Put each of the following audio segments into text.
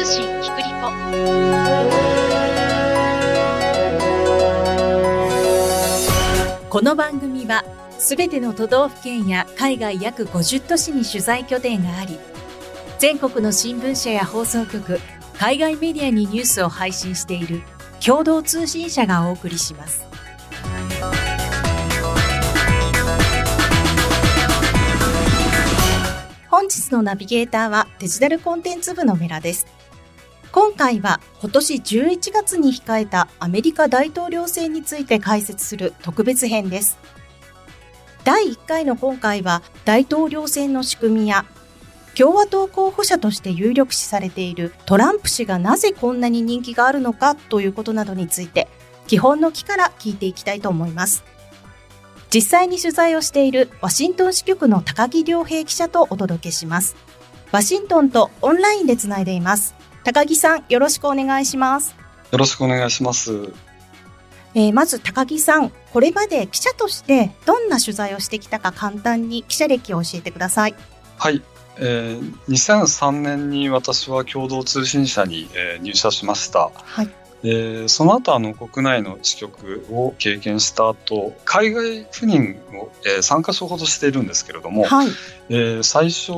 通信キクリポこの番組はすべての都道府県や海外約50都市に取材拠点があり全国の新聞社や放送局海外メディアにニュースを配信している共同通信社がお送りします。本日のナビゲーターはデジタルコンテンツ部のメラです。今回は今年11月に控えたアメリカ大統領選について解説する特別編です。第1回の今回は大統領選の仕組みや共和党候補者として有力視されているトランプ氏がなぜこんなに人気があるのかということなどについて基本の木から聞いていきたいと思います。実際に取材をしているワシントン支局の高木良平記者とお届けします。ワシントンとオンラインでつないでいます。高木さんよろしくお願いしますよろしくお願いしますえー、まず高木さん、これまで記者としてどんな取材をしてきたか簡単に記者歴を教えてください。はい、えー、2003年に私は共同通信社に、えー、入社しました。はい。でその後あの国内の支局を経験した後海外赴任を、えー、3か所ほどしているんですけれども、はいえー、最初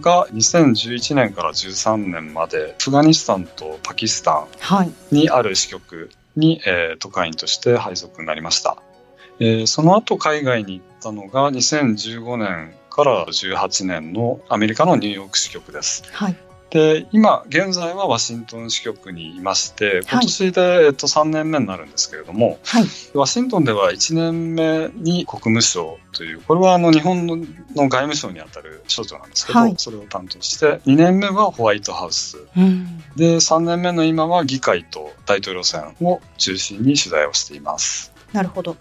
が2011年から13年までアフガニスタンとパキスタンにある支局に、えー、都会員として配属になりました。えー、その後海外に行ったのが2015年から18年のアメリカのニューヨーク支局です。はい、で今現在はワシントン支局にいまして今年で、はい、えっと、3年目になるんですけれども、はい、ワシントンでは1年目に国務省というこれはあの日本の外務省にあたる省庁なんですけど、はい、それを担当して2年目はホワイトハウス、うん、で3年目の今は議会と大統領選を中心に取材をしています。なるほど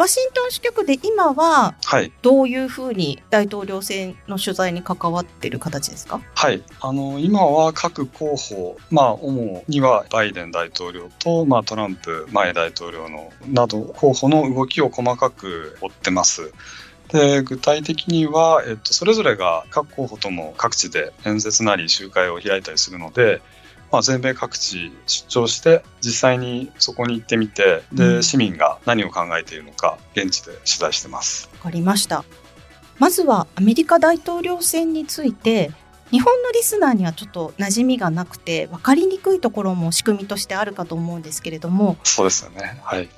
ワシントン支局で今はどういうふうに大統領選の取材に関わっている形ですか？はい。あの今は各候補、まあ、主にはバイデン大統領と、まあ、トランプ前大統領のなど候補の動きを細かく追ってます。で具体的には、えっと、それぞれが各候補とも各地で演説なり集会を開いたりするので、まあ、全米各地出張して実際にそこに行ってみてで市民が何を考えているのか現地で取材してます。わかりました。まずはアメリカ大統領選について日本のリスナーにはちょっと馴染みがなくて分かりにくいところも仕組みとしてあるかと思うんですけれどもそうですよね。はい。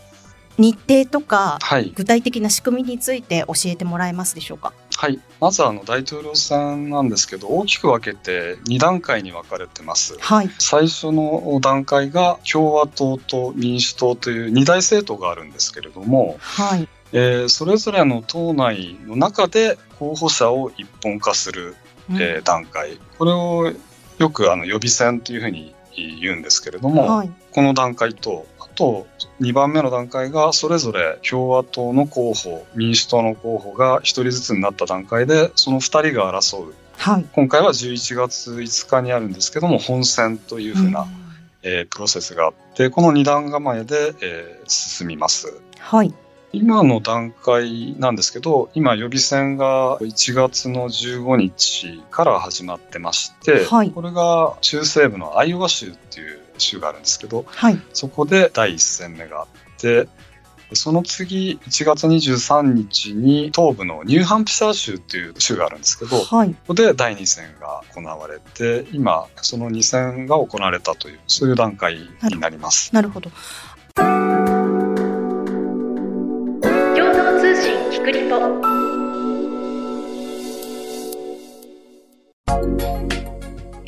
日程とか、はい、具体的な仕組みについて教えてもらえますでしょうか？はい、まずあの大統領選なんですけど大きく分けて2段階に分かれてます、はい、最初の段階が共和党と民主党という2大政党があるんですけれども、はい。えー、それぞれの党内の中で候補者を一本化する、えー、段階。これをよくあの予備選というふうに言うんですけれども、はい、この段階とあと2番目の段階がそれぞれ共和党の候補民主党の候補が1人ずつになった段階でその2人が争う、はい、今回は11月5日にあるんですけども本選というふうな、うん、えー、プロセスがあってこの2段構えで、えー、進みます。はい。今の段階なんですけど、今予備選が1月の15日から始まってまして、はい、これが中西部のアイオワ州っていう州があるんですけど、はい、そこで第1戦目があって、その次、1月23日に東部のニューハンプシャー州っていう州があるんですけど、はい、ここで第2戦が行われて、今、その2戦が行われたという、そういう段階になります。なるほど。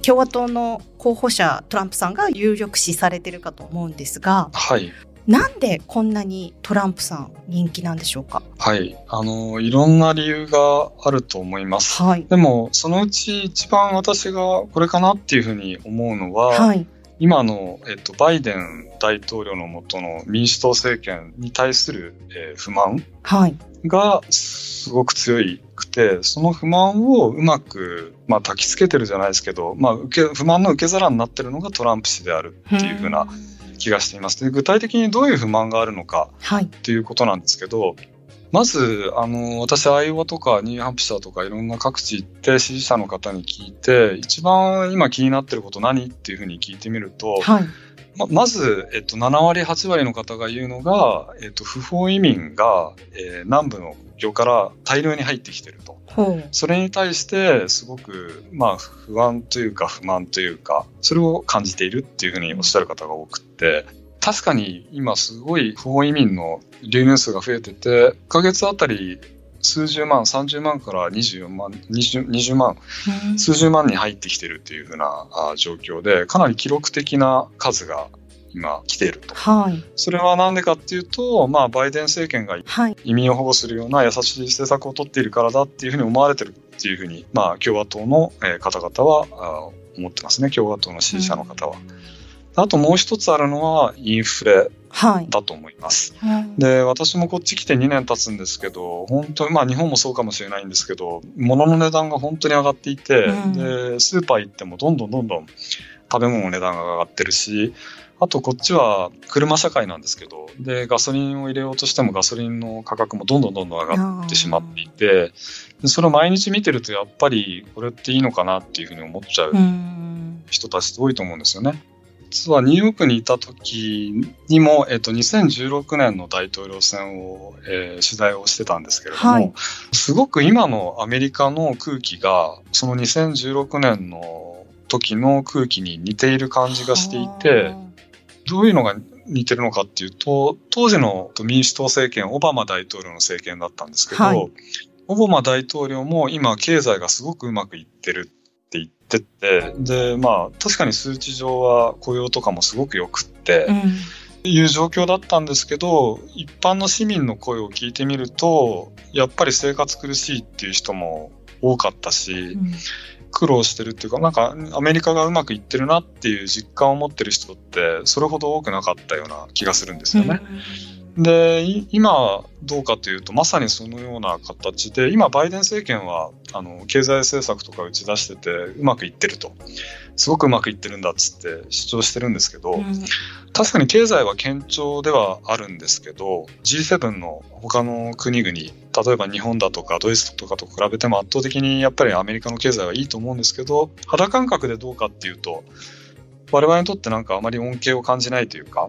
共和党の候補者トランプさんが有力視されてるかと思うんですが、はい、なんでこんなにトランプさん人気なんでしょうか？はい。あの、いろんな理由があると思います。はい。でも、そのうち一番私がこれかなっていうふうに思うのは、はい。今の、えっと、バイデン大統領のもとの民主党政権に対する、えー、不満、はい、がすごく強くて、その不満をうまく、まあ、焚きつけてるじゃないですけど、まあ、受け不満の受け皿になってるのがトランプ氏であるっていうふうな気がしています。で具体的にどういう不満があるのかということなんですけど、まず、あの、私、アイオワとかニューハンプシャーとかいろんな各地行って支持者の方に聞いて、一番今気になってること何っていうふうに聞いてみると、はい、ままず、えっと、7割、8割の方が言うのが、えっと、不法移民が、えー、南部の国境から大量に入ってきてると。それに対してすごく、まあ、不安というか不満というかそれを感じているっていうふうにおっしゃる方が多くて確かに今すごい不法移民の流入数が増えてて1ヶ月あたり数十万、30万から24万、20, 20万、数十万に入ってきてるっていうふうな状況で、かなり記録的な数が今来ていると。はい。それはなんでかっていうと、まあ、バイデン政権が移民を保護するような優しい政策を取っているからだっていうふうに思われてるっていうふうに、まあ、共和党の方々は思ってますね。共和党の支持者の方は。あともう一つあるのはインフレだと思います。はい、で、私もこっち来て2年経つんですけど、本当に、まあ日本もそうかもしれないんですけど、物の値段が本当に上がっていて、うん、で、スーパー行ってもどんどんどんどん食べ物の値段が上がってるし、あとこっちは車社会なんですけど、で、ガソリンを入れようとしてもガソリンの価格もどんどんどんどん上がってしまっていて、でそれを毎日見てるとやっぱりこれっていいのかなっていうふうに思っちゃう人たちって多いと思うんですよね。実はニューヨークにいた時にも、えっと、2016年の大統領選を、えー、取材をしてたんですけれども、はい、すごく今のアメリカの空気が、その2016年の時の空気に似ている感じがしていて、どういうのが似てるのかっていうと、当時の民主党政権、オバマ大統領の政権だったんですけど、はい、オバマ大統領も今経済がすごくうまくいってるって言ってて、で、まあ、確かに数値上は雇用とかもすごく良くって、うん。いう状況だったんですけど、一般の市民の声を聞いてみると、やっぱり生活苦しいっていう人も多かったし、うん、苦労してるっていうか、なんかアメリカがうまくいってるなっていう実感を持ってる人ってそれほど多くなかったような気がするんですよね。うんで、今どうかというと、まさにそのような形で、今バイデン政権は、あの、経済政策とか打ち出してて、うまくいってると。すごくうまくいってるんだっつって主張してるんですけど、うん、確かに経済は堅調ではあるんですけど、G7 の他の国々、例えば日本だとかドイツとかと比べても圧倒的にやっぱりアメリカの経済はいいと思うんですけど、肌感覚でどうかっていうと、我々にとってなんかあまり恩恵を感じないというか、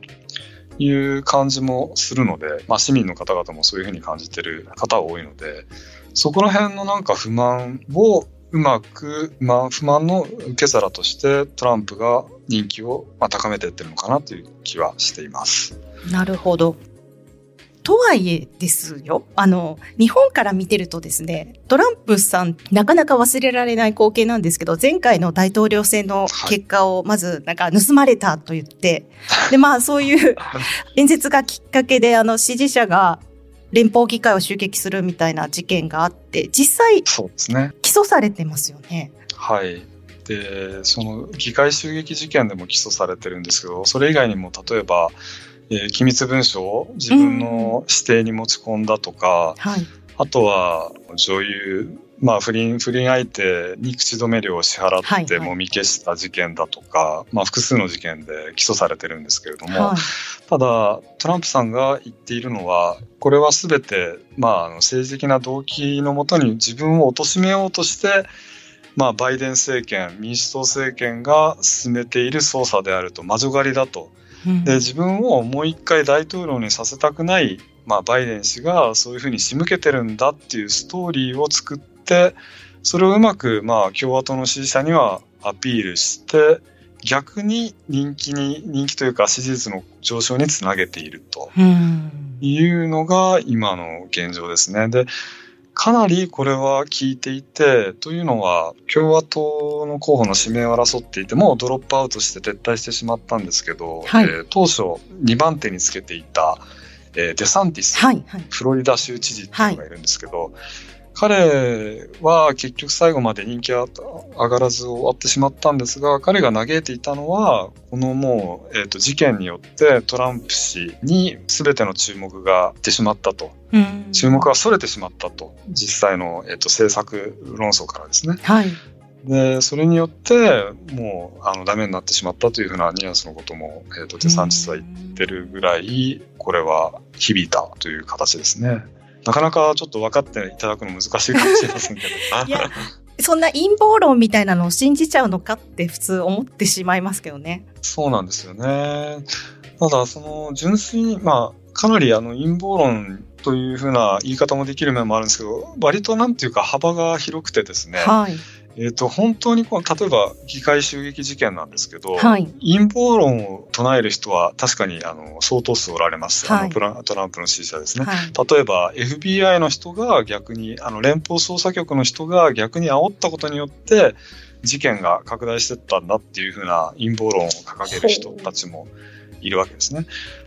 いう感じもするので、まあ、市民の方々もそういうふうに感じてる方が多いので、そこら辺のなんか不満をうまく、まあ、不満の受け皿としてトランプが人気をまあ高めていってるのかなという気はしています。なるほど。とはいえですよ。あの、日本から見てるとですね、トランプさん、なかなか忘れられない光景なんですけど、前回の大統領選の結果をまず、なんか盗まれたと言って、はい、で、まあそういう演説がきっかけで、あの、支持者が連邦議会を襲撃するみたいな事件があって、実際、そうですね。起訴されてますよね。はい。で、その議会襲撃事件でも起訴されてるんですけど、それ以外にも例えば、えー、機密文書を自分の指定に持ち込んだとか、はい、あとは女優、まあ、不倫、不倫相手に口止め料を支払ってもみ消した事件だとか、はいはい、まあ、複数の事件で起訴されてるんですけれども、はい、ただ、トランプさんが言っているのは、これはすべて、まあ、政治的な動機のもとに自分を貶めようとして、まあ、バイデン政権、民主党政権が進めている捜査であると、魔女狩りだとで自分をもう一回大統領にさせたくない、まあ、バイデン氏がそういうふうに仕向けてるんだっていうストーリーを作ってそれをうまく、まあ、共和党の支持者にはアピールして逆に人気に人気というか支持率の上昇につなげているというのが今の現状ですね。でかなりこれは効いていて、というのは、共和党の候補の指名を争っていて、もうドロップアウトして撤退してしまったんですけど、はい、えー、当初2番手につけていた、えー、デサンティス、はいはい、フロリダ州知事っていうのがいるんですけど、彼は結局最後まで人気が上がらず終わってしまったんですが、彼が嘆いていたのは、このもう、えっ、ー、と、事件によってトランプ氏に全ての注目がいってしまったと。注目が逸れてしまったと。実際の、えっ、ー、と、政策論争からですね。はい。で、それによって、もう、あの、ダメになってしまったというふうなニュアンスのことも、えっ、ー、と、デサンチスは言ってるぐらい、これは響いたという形ですね。なかなかちょっと分かっていただくの難しいかもしれませんけど。いやそんな陰謀論みたいなのを信じちゃうのかって普通思ってしまいますけどね。そうなんですよね。ただ、その純粋に、まあ、かなりあの陰謀論というふうな言い方もできる面もあるんですけど、割となんていうか幅が広くてですね、はい。えっ、と、本当にこの、例えば議会襲撃事件なんですけど、はい。陰謀論を唱える人は確かにあの相当数おられます。あはいのトラトランプの支持者ですね。はい。例えば FBI の人が逆に、あの連邦捜査局の人が逆に煽ったことによって事件が拡大していったんだっていうふうな陰謀論を掲げる人たちもいるわけですね。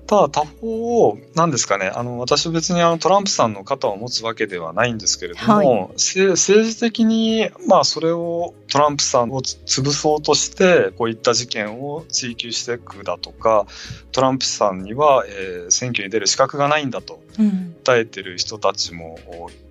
ただ他方、なんですかね、あの、私は別にあのトランプさんの肩を持つわけではないんですけれども、せ政治的に、まあそれをトランプさんを潰そうとして、こういった事件を追及していくだとか、トランプさんには、えー選挙に出る資格がないんだとうん。訴えてる人たちも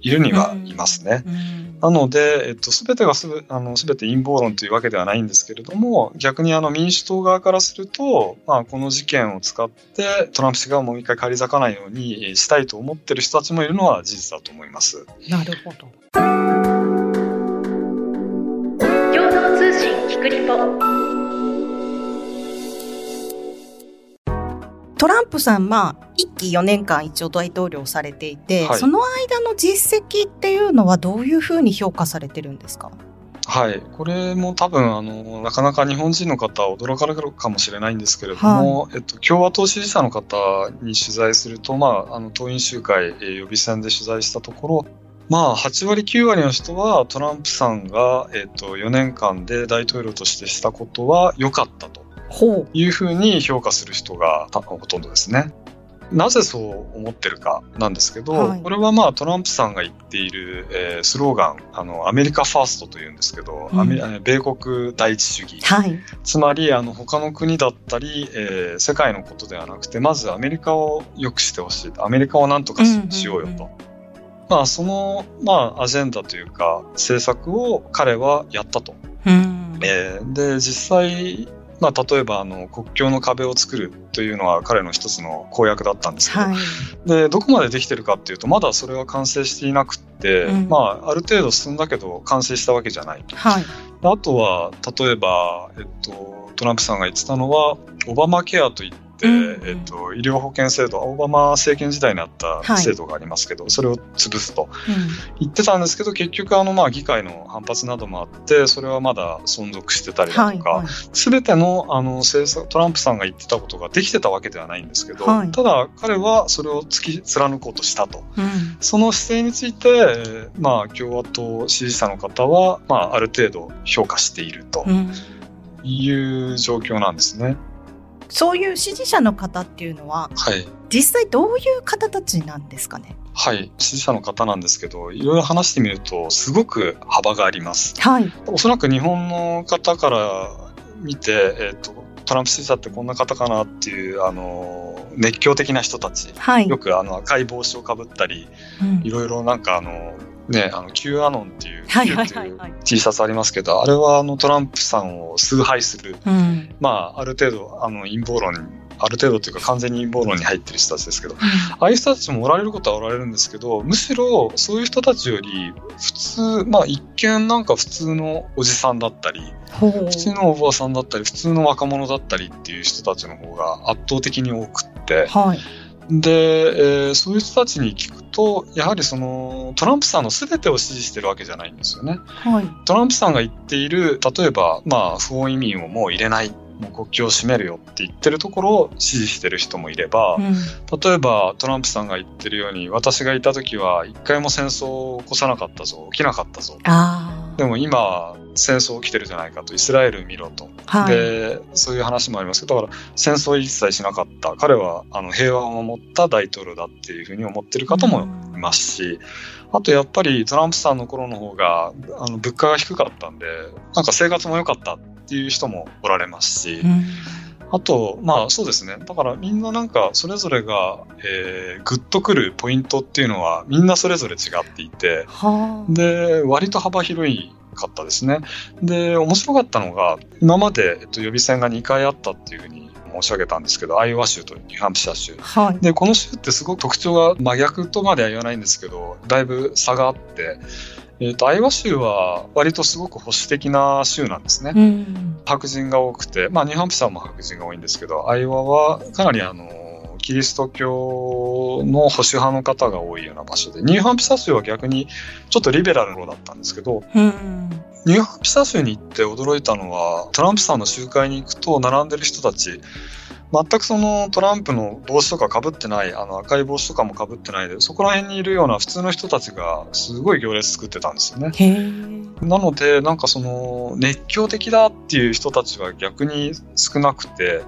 いるにはいますね。うんなので、えっと、すべてがすべ、あの、すべて陰謀論というわけではないんですけれども、逆にあの民主党側からすると、まあ、この事件を使って、トランプ氏がもう一回返り咲かないようにえーしたいと思ってる人たちもいるのは事実だと思います。なるほど。共同通信キクリポトランプさん、まあ、一期4年間一応大統領されていて、はいその間の実績っていうのはどういうふうに評価されてるんですか？はい。これも多分、あの、なかなか日本人の方は驚かれるかもしれないんですけれども、えっと、共和党支持者の方に取材すると、まあ、あの、党員集会、えー予備選で取材したところ、まあ、8割、9割の人はトランプさんが、えっと、4年間で大統領としてしたことは良かったと。いうふうに評価する人がたほとんどですね。なぜそう思ってるかなんですけど、はいこれはまあトランプさんが言っている、えースローガン、あの、アメリカファーストというんですけど、うんアメえー米国第一主義。はい。つまり、あの、他の国だったり、えー世界のことではなくて、まずアメリカを良くしてほしい。アメリカを何とかし,、ようよと。まあ、その、まあ、アジェンダというか、政策を彼はやったと。うん。えーで、実際、まあ、例えば、あの、国境の壁を作るというのは彼の一つの公約だったんですけど、はい。で、どこまでできてるかっていうと、まだそれは完成していなくって、うんまあ、ある程度進んだけど、完成したわけじゃない。はい。あとは、例えば、えっと、トランプさんが言ってたのは、オバマケアといって、うんえっと、医療保険制度、オバマ政権時代にあったはい制度がありますけど、それを潰すとうん。言ってたんですけど、結局、あの、まあ、議会の反発などもあって、それはまだ存続してたりだはい。とか、はい。すべてのあの政策トランプさんが言ってたことができてたわけではないんですけど、はいただ彼はそれを突き貫こうとしたと。うん。その姿勢について、えーまあ、共和党支持者の方は、まあ、ある程度評価しているとうん。いう状況なんですね。そういう支持者の方っていうのは、はい。実際どういう方たちなんですかね？はい。支持者の方なんですけど、いろいろ話してみると、すごく幅があります。はい。おそらく日本の方から見て、えっ、と、トランプ支持者ってこんな方かなっていう、あの、熱狂的な人たち。はい。よくあの赤い帽子をかぶったり、うんいろいろなんかあの、ね、あの、Q アノンっていう、はい Q はいってはいいうはい T シャツありますけど、あれはあのトランプさんを崇拝する、うん。まあ、ある程度、あの、陰謀論に、ある程度というか完全に陰謀論に入ってる人たちですけど、ああいう人たちもおられることはおられるんですけど、むしろそういう人たちより、普通、まあ一見なんか普通のおじさんだったり。普通のおばあさんだったり、普通の若者だったりっていう人たちの方が圧倒的に多くって、はい。で、えーそういう人たちに聞くと、やはりそのトランプさんの全てを支持してるわけじゃないんですよね。はい。トランプさんが言っている、例えば、まあ、不法移民をもう入れない、もう国境を閉めるよって言ってるところを支持してる人もいれば、うん。例えばトランプさんが言ってるように、私がいた時は一回も戦争を起こさなかったぞ、起きなかったぞ。あでも今、戦争起きてるじゃないかと、イスラエル見ろと。あ。はい。で、そういう話もありますけど、だから戦争一切しなかった。彼はあの平和を守った大統領だっていうふうに思ってる方もいますし、あとやっぱりトランプさんの頃の方があの物価が低かったんで、なんか生活も良かったっていう人もおられますし、うん。あと、まあそうですね。だからみんななんかそれぞれが、えー、グッとくるポイントっていうのはみんなそれぞれ違っていて、はあ。で、割と幅広いかったですね。で、面白かったのが、今まで、えっと、予備選が2回あったっていうふうに申し上げたんですけど、アイオワ州とニューハンプシャー州。はい、で、この州ってすごく特徴が真逆とまでは言わないんですけど、だいぶ差があって、えーと、アイオワ州は割とすごく保守的な州なんですね。うん、白人が多くて、まあ、ニューハンプシャーも白人が多いんですけど、アイオワはかなりあのキリスト教の保守派の方が多いような場所で、ニューハンプシャー州は逆にちょっとリベラルの方だったんですけど、うん、ニューハンプシャー州に行って驚いたのは、トランプさんの集会に行くと並んでる人たち、全くそのトランプの帽子とかかぶってない、あの赤い帽子とかもかぶってないで、そこら辺にいるような普通の人たちがすごい行列作ってたんですよね。なので、なんかその熱狂的だっていう人たちは逆に少なくて、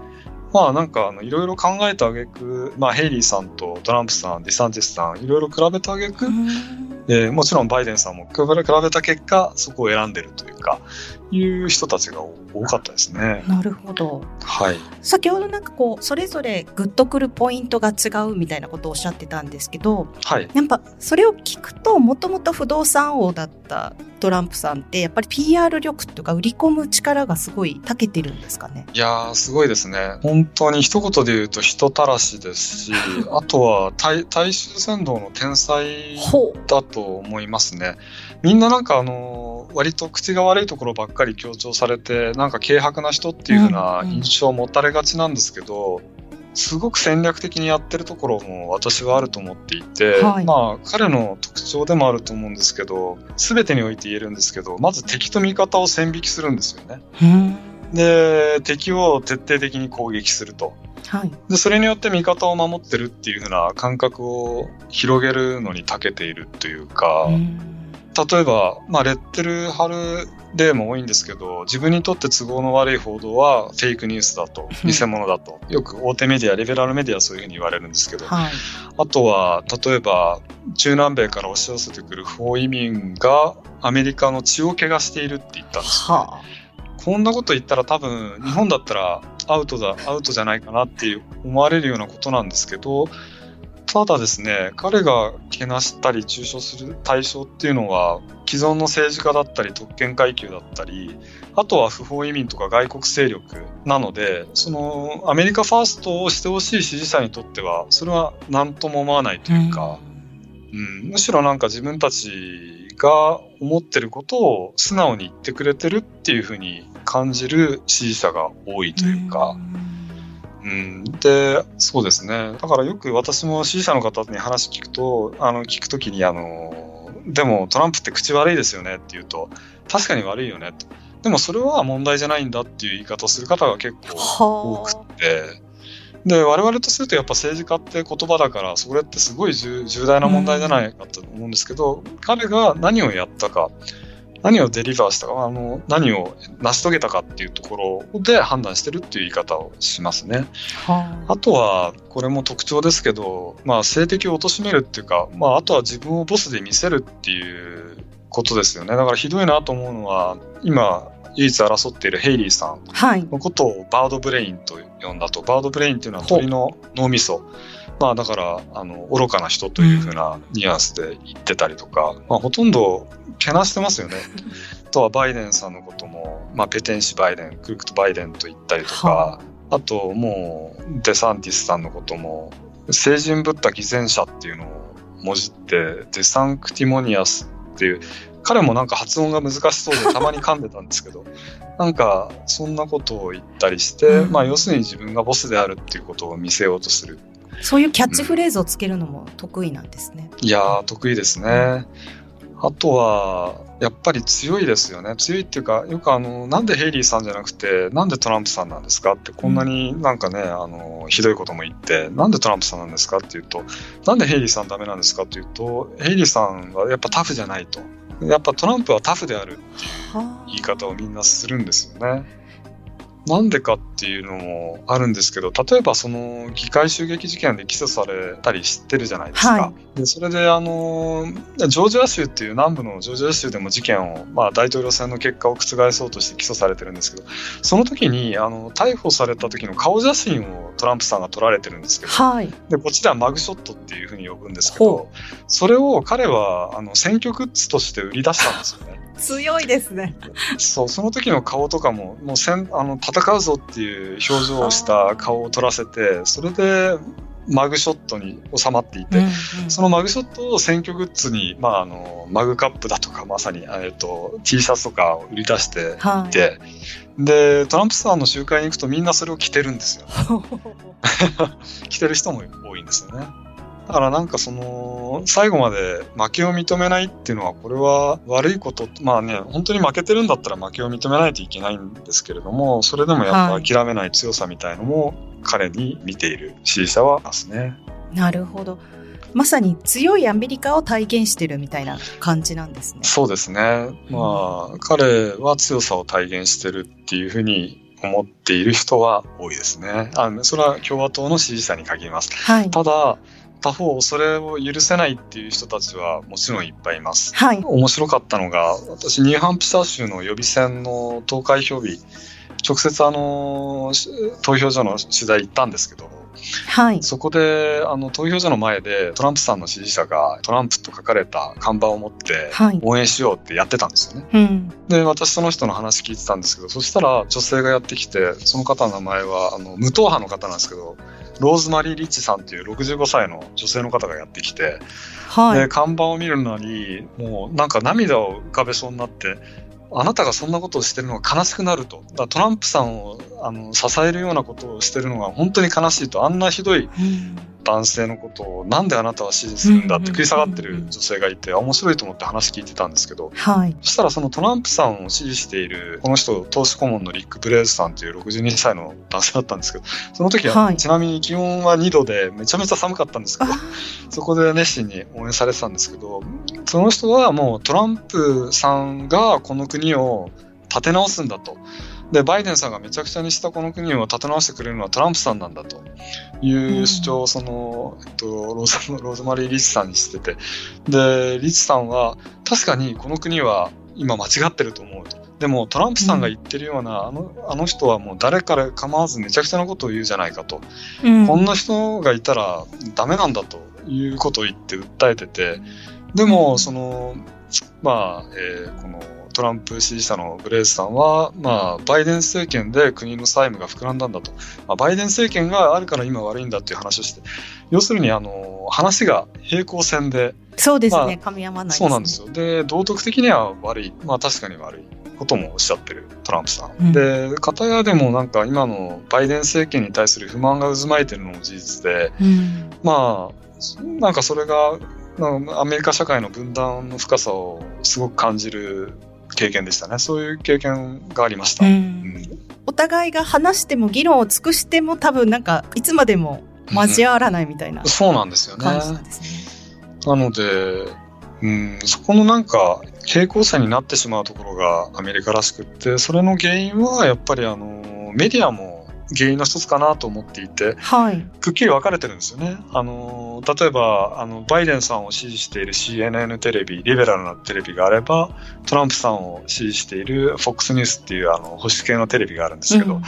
まあなんかあのいろいろ考えたあげく、まあヘイリーさんとトランプさん、ディサンティスさん、いろいろ比べたあげく、えー、もちろんバイデンさんも比べた結果、そこを選んでるというか、いう人たちが多かったですね。なるほど。はい。先ほどなんかこうそれぞれグッとくるポイントが違うみたいなことをおっしゃってたんですけど、はい。やっぱそれを聞くともともと不動産王だったトランプさんってやっぱり PR 力とか売り込む力がすごい長けてるんですかね？いやすごいですね。本当に一言で言うと人たらしですし、あとは大大衆扇動の天才だと思いますね。みんななんかあの割と口が悪いところばっかり強調されてなんか軽薄な人っていう風な印象を持たれがちなんですけど、うんうん、すごく戦略的にやってるところも私はあると思っていて、はい、まあ彼の特徴でもあると思うんですけど全てにおいて言えるんですけどまず敵と味方を線引きするんですよね。で敵を徹底的に攻撃すると。はい、でそれによって味方を守ってるっていう風な感覚を広げるのに長けているというか。う例えば、まあ、レッテル貼る例も多いんですけど、自分にとって都合の悪い報道はフェイクニュースだと、偽物だと、よく大手メディア、リベラルメディアはそういうふうに言われるんですけど、はい、あとは、例えば、中南米から押し寄せてくる不法移民がアメリカの血を汚しているって言ったんです、ね、はあ、こんなこと言ったら多分、日本だったらアウトだ、アウトじゃないかなって思われるようなことなんですけど、ただですね、彼がけなしたり中傷する対象っていうのは、既存の政治家だったり特権階級だったり、あとは不法移民とか外国勢力なので、そのアメリカファーストをしてほしい支持者にとっては、それは何とも思わないというか、うん、うん、むしろなんか自分たちが思ってることを素直に言ってくれてるっていうふうに感じる支持者が多いというか、うん。うん、で、そうですね。だからよく私も支持者の方に話聞くと、あの、聞くときに、あの、でもトランプって口悪いですよねって言うと、確かに悪いよねと。でもそれは問題じゃないんだっていう言い方をする方が結構多くて、で、我々とするとやっぱ政治家って言葉だから、それってすごい重大な問題じゃないかと思うんですけど、彼が何をやったか、何を deliver したか、あの、何を成し遂げたかっていうところで判断してるっていう言い方をしますね。はあ、あとは、これも特徴ですけど、まあ、政敵を貶めるっていうか、まあ、あとは自分をボスで見せるっていうことですよね。だからひどいなと思うのは、今、唯一争っているヘイリーさんのことを birdbrain と呼んだと、 birdbrain っていうのは鳥の脳みそ。まあだから、あの、愚かな人というふうなニュアンスで言ってたりとか、まあほとんどけなしてますよね。あとはバイデンさんのことも、まあペテン師バイデン、 Crooked Biden と言ったりとか、あともうデサンティスさんのことも、聖人ぶった偽善者っていうのをもじって、 DeSanctimonious っていう、彼もなんか発音が難しそうで たまに噛んでたんですけど、なんかそんなことを言ったりして、うん、まあ要するに自分がボスであるっていうことを見せようとする。そういうキャッチフレーズをつけるのも得意なんですね。うん、いや得意ですね。あとは、やっぱり強いですよね。強いっていうか、よくあの、なんでヘイリーさんじゃなくて、なんでトランプさんなんですかって、こんなになんかね、あの、ひどいことも言って、なんでトランプさんなんですかっていうと、なんでヘイリーさんダメなんですかっていうと、ヘイリーさんはやっぱタフじゃないと。やっぱトランプはタフであるっていう言い方をみんなするんですよね。なんでかっていうのもあるんですけど、例えばその議会襲撃事件で起訴されたり知ってるじゃないですか。はい、でそれであの、ジョージア州っていう南部のジョージア州でも事件を、まあ、大統領選の結果を覆そうとして起訴されてるんですけど、その時にあの逮捕された時の顔写真をトランプさんが撮られてるんですけど、はい、でこっちではマグショットっていうふうに呼ぶんですけど、それを彼はあの選挙グッズとして売り出したんですよね。強いですね。そう、その時の顔とかも、もうせんあの戦うぞっていう表情をした顔を撮らせて、それでマグショットに収まっていて、うんうん、そのマグショットを選挙グッズに、まあ、あのマグカップだとかまさに、えーと、T シャツとかを売り出していて、はい、でトランプさんの集会に行くとみんなそれを着てるんですよ。着てる人も多いんですよね。だからなんかその、最後まで負けを認めないっていうのは、これは悪いこと、まあね、本当に負けてるんだったら負けを認めないといけないんですけれども、それでもやっぱ諦めない強さみたいのも、彼に見ている支持者はいますね。なるほど。まさに強いアメリカを体現してるみたいな感じなんですね。そうですね。まあ、彼は強さを体現してるっていうふうに思っている人は多いですね。あそれは共和党の支持者に限ります。はい、ただ、他方、それを許せないっていう人たちはもちろんいっぱいいます。はい。面白かったのが、私、ニューハンプシャー州の予備選の投開票日、直接あの、投票所の取材行ったんですけど、はい、そこであの投票所の前でトランプさんの支持者がトランプと書かれた看板を持って応援しようってやってたんですよね。はいうん、で私その人の話聞いてたんですけどそしたら女性がやってきてその方の名前はあの無党派の方なんですけどローズマリー・リッチさんっていう65歳の女性の方がやってきて、はい、で看板を見るのにもうなんか涙を浮かべそうになってあなたがそんなことをしてるのは悲しくなると。だトランプさんをあの支えるようなことをしてるのは本当に悲しいと。あんなひどい男性のことをなんであなたは支持するんだって食い下がってる女性がいて、面白いと思って話聞いてたんですけど、はい、そしたらそのトランプさんを支持している、この人、投資顧問のリック・ブレーズさんという62歳の男性だったんですけど、その時は、はい、ちなみに気温は2度でめちゃめちゃ寒かったんですけど、そこで熱心に応援されてたんですけど、その人はもうトランプさんがこの国を立て直すんだと。で、バイデンさんがめちゃくちゃにしたこの国を立て直してくれるのはトランプさんなんだと。いう主張をその、えっと、ローズローズマリー・リッチさんにしてて、で、リッチさんは確かにこの国は今間違ってると思うと。でもトランプさんが言ってるような、うん、あのあの人はもう誰から構わずめちゃくちゃなことを言うじゃないかと、うん、こんな人がいたらダメなんだと。いうことを言って訴えてて。でもそのまあ、えー、このトランプ支持者のブレイズさんは、まあ、バイデン政権で国の債務が膨らんだんだと、まあ、バイデン政権があるから今悪いんだっていう話をして、要するにあの話が平行線で、そうですね、まあ、噛み合わない、ね、そうなんですよ。で、道徳的には悪い、まあ確かに悪いこともおっしゃってるトランプさん。うん、で、片やでもなんか今のバイデン政権に対する不満が渦巻いてるのも事実で、うん、まあ、なんかそれがアメリカ社会の分断の深さをすごく感じる経験でしたね。そういう経験がありました。うん、お互いが話しても議論を尽くしても多分なんかいつまでも交わらないみたいな、うん、そうなんですよね。なので、うん、そこのなんか傾向差になってしまうところがアメリカらしくって、それの原因はやっぱりあのメディアも原因の一つかなと思っていて、はい、くっきり分かれてるんですよね。あの例えばあのバイデンさんを支持している CNN テレビリベラルなテレビがあればトランプさんを支持している FOX ニュースっていうあの保守系のテレビがあるんですけど、うんうん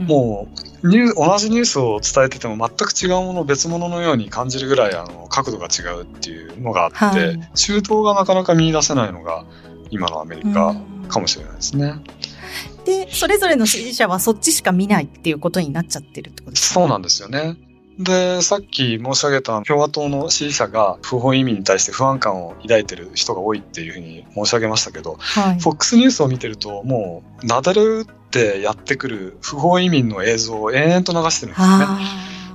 うん、もうニュ同じニュースを伝えてても全く違うもの別物のように感じるぐらいあの角度が違うっていうのがあって、はい、中東がなかなか見出せないのが今のアメリカかもしれないですね。うんで、それぞれの支持者はそっちしか見ないっていうことになっちゃってるってことですか、そうなんですよね。で、さっき申し上げた共和党の支持者が不法移民に対して不安感を抱いてる人が多いっていうふうに申し上げましたけど、はい、FOX ニュースを見てるともうなだれ打ってやってくる不法移民の映像を延々と流してるんですよね。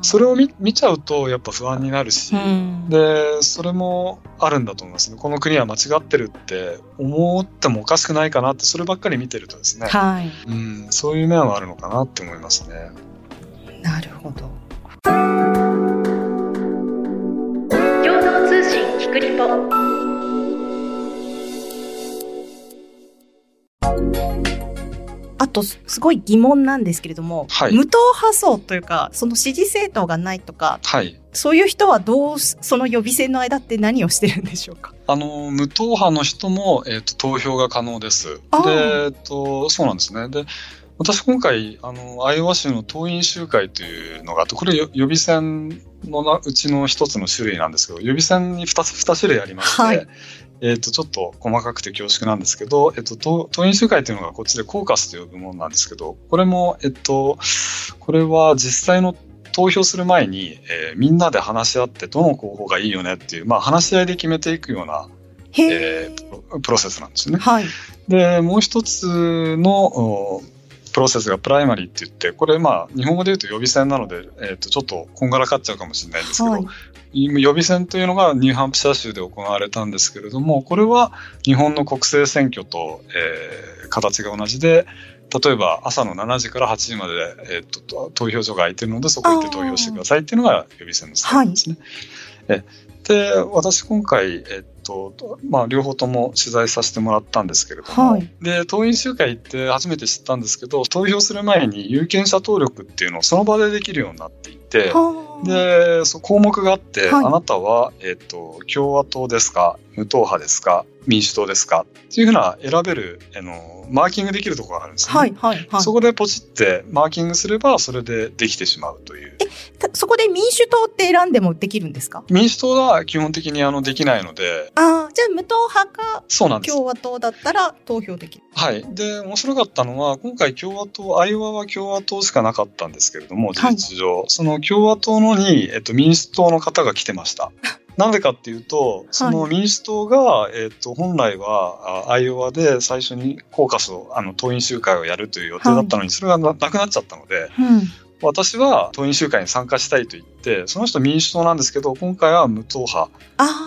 それを見見ちゃうとやっぱ不安になるし、うん、でそれもあるんだと思いますね。この国は間違ってるって思ってもおかしくないかなってそればっかり見てるとですね、はい、うん、そういう面はあるのかなって思いますね。なるほど。共同通信キクリポあと、すごい疑問なんですけれども、はい、無党派層というか、その支持政党がないとか、はい、そういう人はどう、その予備選の間って何をしてるんでしょうか？あの、無党派の人も、えっ、ー、と、投票が可能です。で、えっ、ー、と、そうなんですね。で、私今回、あの、アイオワ州の党員集会というのがあって、これ予備選のうちの一つの種類なんですけど、予備選に二つ、二種類ありまして、はい、えっ、と、ちょっと細かくて恐縮なんですけど、えっ、と、党員集会というのがこっちでコーカスと呼ぶものなんですけど、これも、えっ、と、これは実際の投票する前に、えー、みんなで話し合ってどの候補がいいよねっていう、まあ、話し合いで決めていくような、えー、プロセスなんですね。はい、でもう一つのプロセスがプライマリーって言ってこれまあ日本語で言うと予備選なので、えー、とちょっとこんがらかっちゃうかもしれないんですけど、はい、予備選というのがニューハンプシャー州で行われたんですけれどもこれは日本の国政選挙と、えー、形が同じで例えば朝の7時から8時まで、えーと、投票所が空いてるのでそこ行って投票してくださいっていうのが予備選のスタイルですね。はい、で私今回、えっとまあ、両方とも取材させてもらったんですけれども、はい、で党員集会行って初めて知ったんですけど投票する前に有権者登録っていうのをその場でできるようになっていて。でそ項目があって、はい、あなたは、えーと共和党ですか無党派ですか民主党ですか？っていうふうな選べるあのマーキングできるところがあるんですね。はいはいはい。そこでポチってマーキングすれば、それでできてしまうという。え、そこで民主党って選んでもできるんですか？民主党は基本的にあのできないので。ああ、じゃあ無党派か、そうなんです。共和党だったら投票できる。はい。で、面白かったのは、今回共和党、アイオワは共和党しかなかったんですけれども、事実上、はい、その共和党のに、えっと、民主党の方が来てました。なぜかっていうと、その民主党が、はい、えっ、と、本来は、アイオワで最初にコーカスを、あの、党員集会をやるという予定だったのに、それがなくなっちゃったので、私は党員集会に参加したいと言って、その人民主党なんですけど、今回は無党派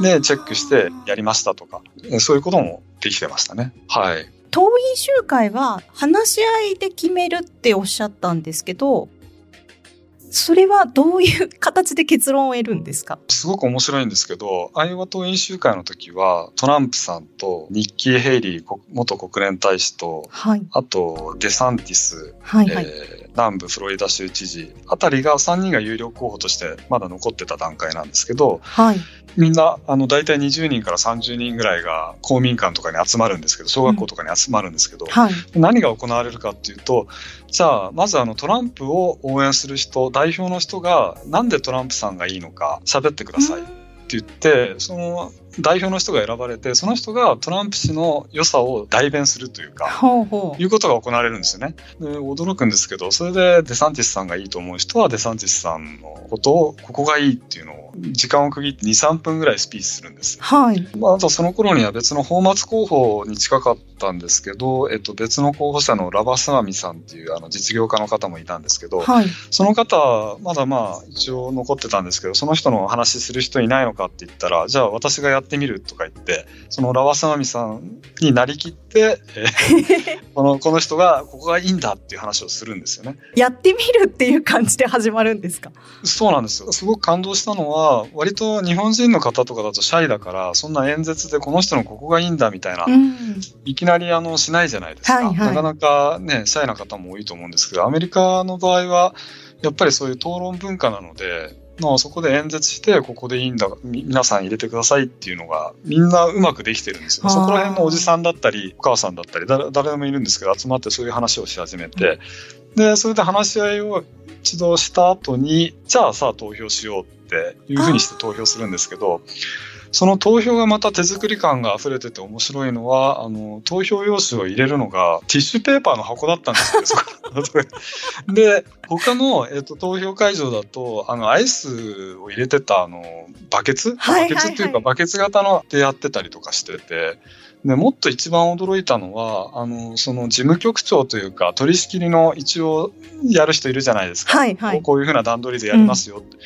でチェックしてやりましたとか、そういうこともできてましたね。はい。党員集会は話し合いで決めるっておっしゃったんですけど、それはどういう形で結論を得るんですか？すごく面白いんですけど、アイオワ党員集会の時は、トランプさんとニッキー・ヘイリー元国連大使と、はい、あとデサンティス、はいはい、えー、南部フロリダ州知事あたりが3人が有力候補としてまだ残ってた段階なんですけど、はい、みんなあの大体20人から30人ぐらいが公民館とかに集まるんですけど小学校とかに集まるんですけど、うんはい、何が行われるかっていうとじゃあまずあのトランプを応援する人代表の人がなんでトランプさんがいいのか喋ってください。って言ってその代表の人が選ばれてその人がトランプ氏の良さを代弁するというかほうほう。いうことが行われるんですよね。で驚くんですけどそれでデサンティスさんがいいと思う人はデサンティスさんのことをここがいいっていうのを時間を区切って23分ぐらいスピーチするんです、はい。まあ、あとその頃には別の泡沫候補に近かったんですけど、えっと、別の候補者のラバスマミさんっていうあの実業家の方もいたんですけど、はい、その方まだまあ一応残ってたんですけどその人の話する人いないのかって言ったらじゃあ私がやってみるとか言って、そのラワスマミさんになりきって、えー、このこの人がここがいいんだっていう話をするんですよね。やってみるっていう感じで始まるんですか？そうなんですよ。すごく感動したのは、割と日本人の方とかだとシャイだから、そんな演説でこの人のここがいいんだみたいな、うん、いきなりあのしないじゃないですか、はいはい。なかなかね、シャイな方も多いと思うんですけど、アメリカの場合は、やっぱりそういう討論文化なので、のそこで演説してここでいいんだ皆さん入れてくださいっていうのがみんなうまくできてるんですよそこら辺のおじさんだったりお母さんだったり誰でもいるんですけど集まってそういう話をし始めて、でそれで話し合いを一度した後にじゃあさあ投票しようっていうふうにして投票するんですけどその投票がまた手作り感が溢れてて面白いのは、あの、投票用紙を入れるのがティッシュペーパーの箱だったんですよ。で、他の、えっ、と、投票会場だと、あの、アイスを入れてた、あの、バケツ、バケツっていうか、バケツ型のでやってたりとかしてて、でもっと一番驚いたのは、あの、その事務局長というか、取り仕切りの一応やる人いるじゃないですか。はいはい、こういうふうな段取りでやりますよって。うん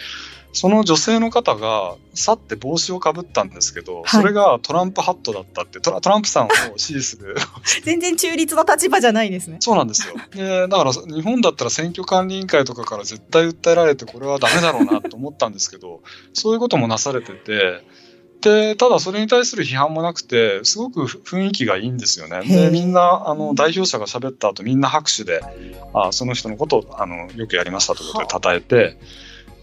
その女性の方が去って帽子をかぶったんですけど、はい、それがトランプハットだったってトラトランプさんを支持する。全然中立の立場じゃないですね。そうなんですよ。でだから日本だったら選挙管理委員会とかから絶対訴えられてこれはダメだろうなと思ったんですけどそういうこともなされててでただそれに対する批判もなくてすごく雰囲気がいいんですよね。でみんなあの代表者が喋った後みんな拍手であその人のことをあのよくやりましたということで称えて。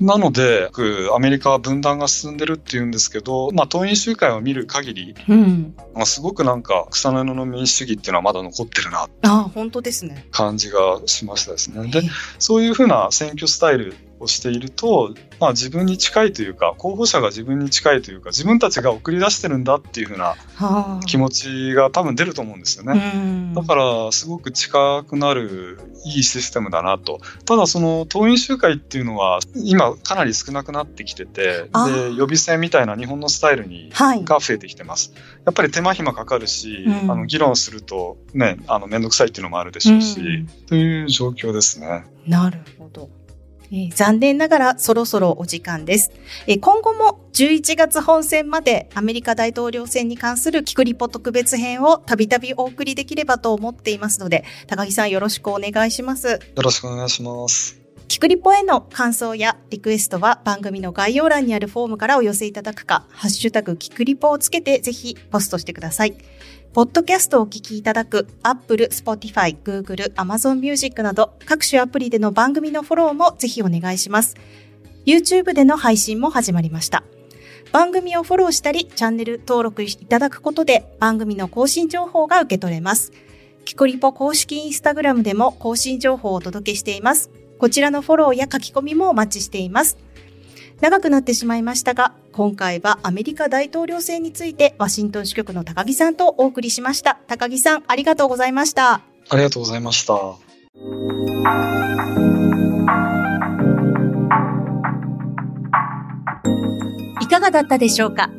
なので、アメリカは分断が進んでるっていうんですけど、まあ、党員集会を見る限り、うん、まあ、すごくなんか草の根の民主主義っていうのはまだ残ってるなあ本当ですね。感じがしましたですね。で、そういうふうな選挙スタイルをしていると、まあ、自分に近いというか候補者が自分に近いというか自分たちが送り出してるんだっていうふうな気持ちが多分出ると思うんですよね。だからすごく近くなるいいシステムだなと。ただその党員集会っていうのは今かなり少なくなってきててで予備選みたいな日本のスタイルに、はい、が増えてきてます。やっぱり手間暇かかるし、うん、あの議論するとねあの面倒くさいっていうのもあるでしょうし、うん、という状況ですね。なるほど。えー、残念ながらそろそろお時間です。えー、今後も11月本選までアメリカ大統領選に関するキクリポ特別編をたびたびお送りできればと思っていますので、高木さんよろしくお願いします。よろしくお願いします。キクリポへの感想やリクエストは番組の概要欄にあるフォームからお寄せいただくか、ハッシュタグキクリポをつけてぜひポストしてください。ポッドキャストをお聞きいただく Apple、Spotify、Google、Amazon Music など各種アプリでの番組のフォローもぜひお願いします。YouTube での配信も始まりました。番組をフォローしたり、チャンネル登録いただくことで番組の更新情報が受け取れます。キクリポ公式インスタグラムでも更新情報をお届けしています。こちらのフォローや書き込みもお待ちしています。長くなってしまいましたが、今回はアメリカ大統領選についてワシントン支局の高木さんとお送りしました。高木さん、ありがとうございました。ありがとうございました。いかがだったでしょうか？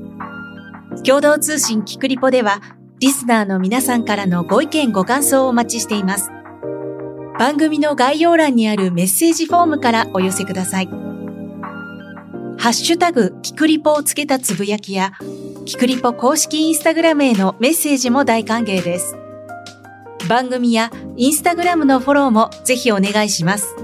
共同通信キクリポでは、リスナーの皆さんからのご意見ご感想をお待ちしています。番組の概要欄にあるメッセージフォームからお寄せください。ハッシュタグ、キクリポをつけたつぶやきや、キクリポ公式インスタグラムへのメッセージも大歓迎です。番組やインスタグラムのフォローもぜひお願いします。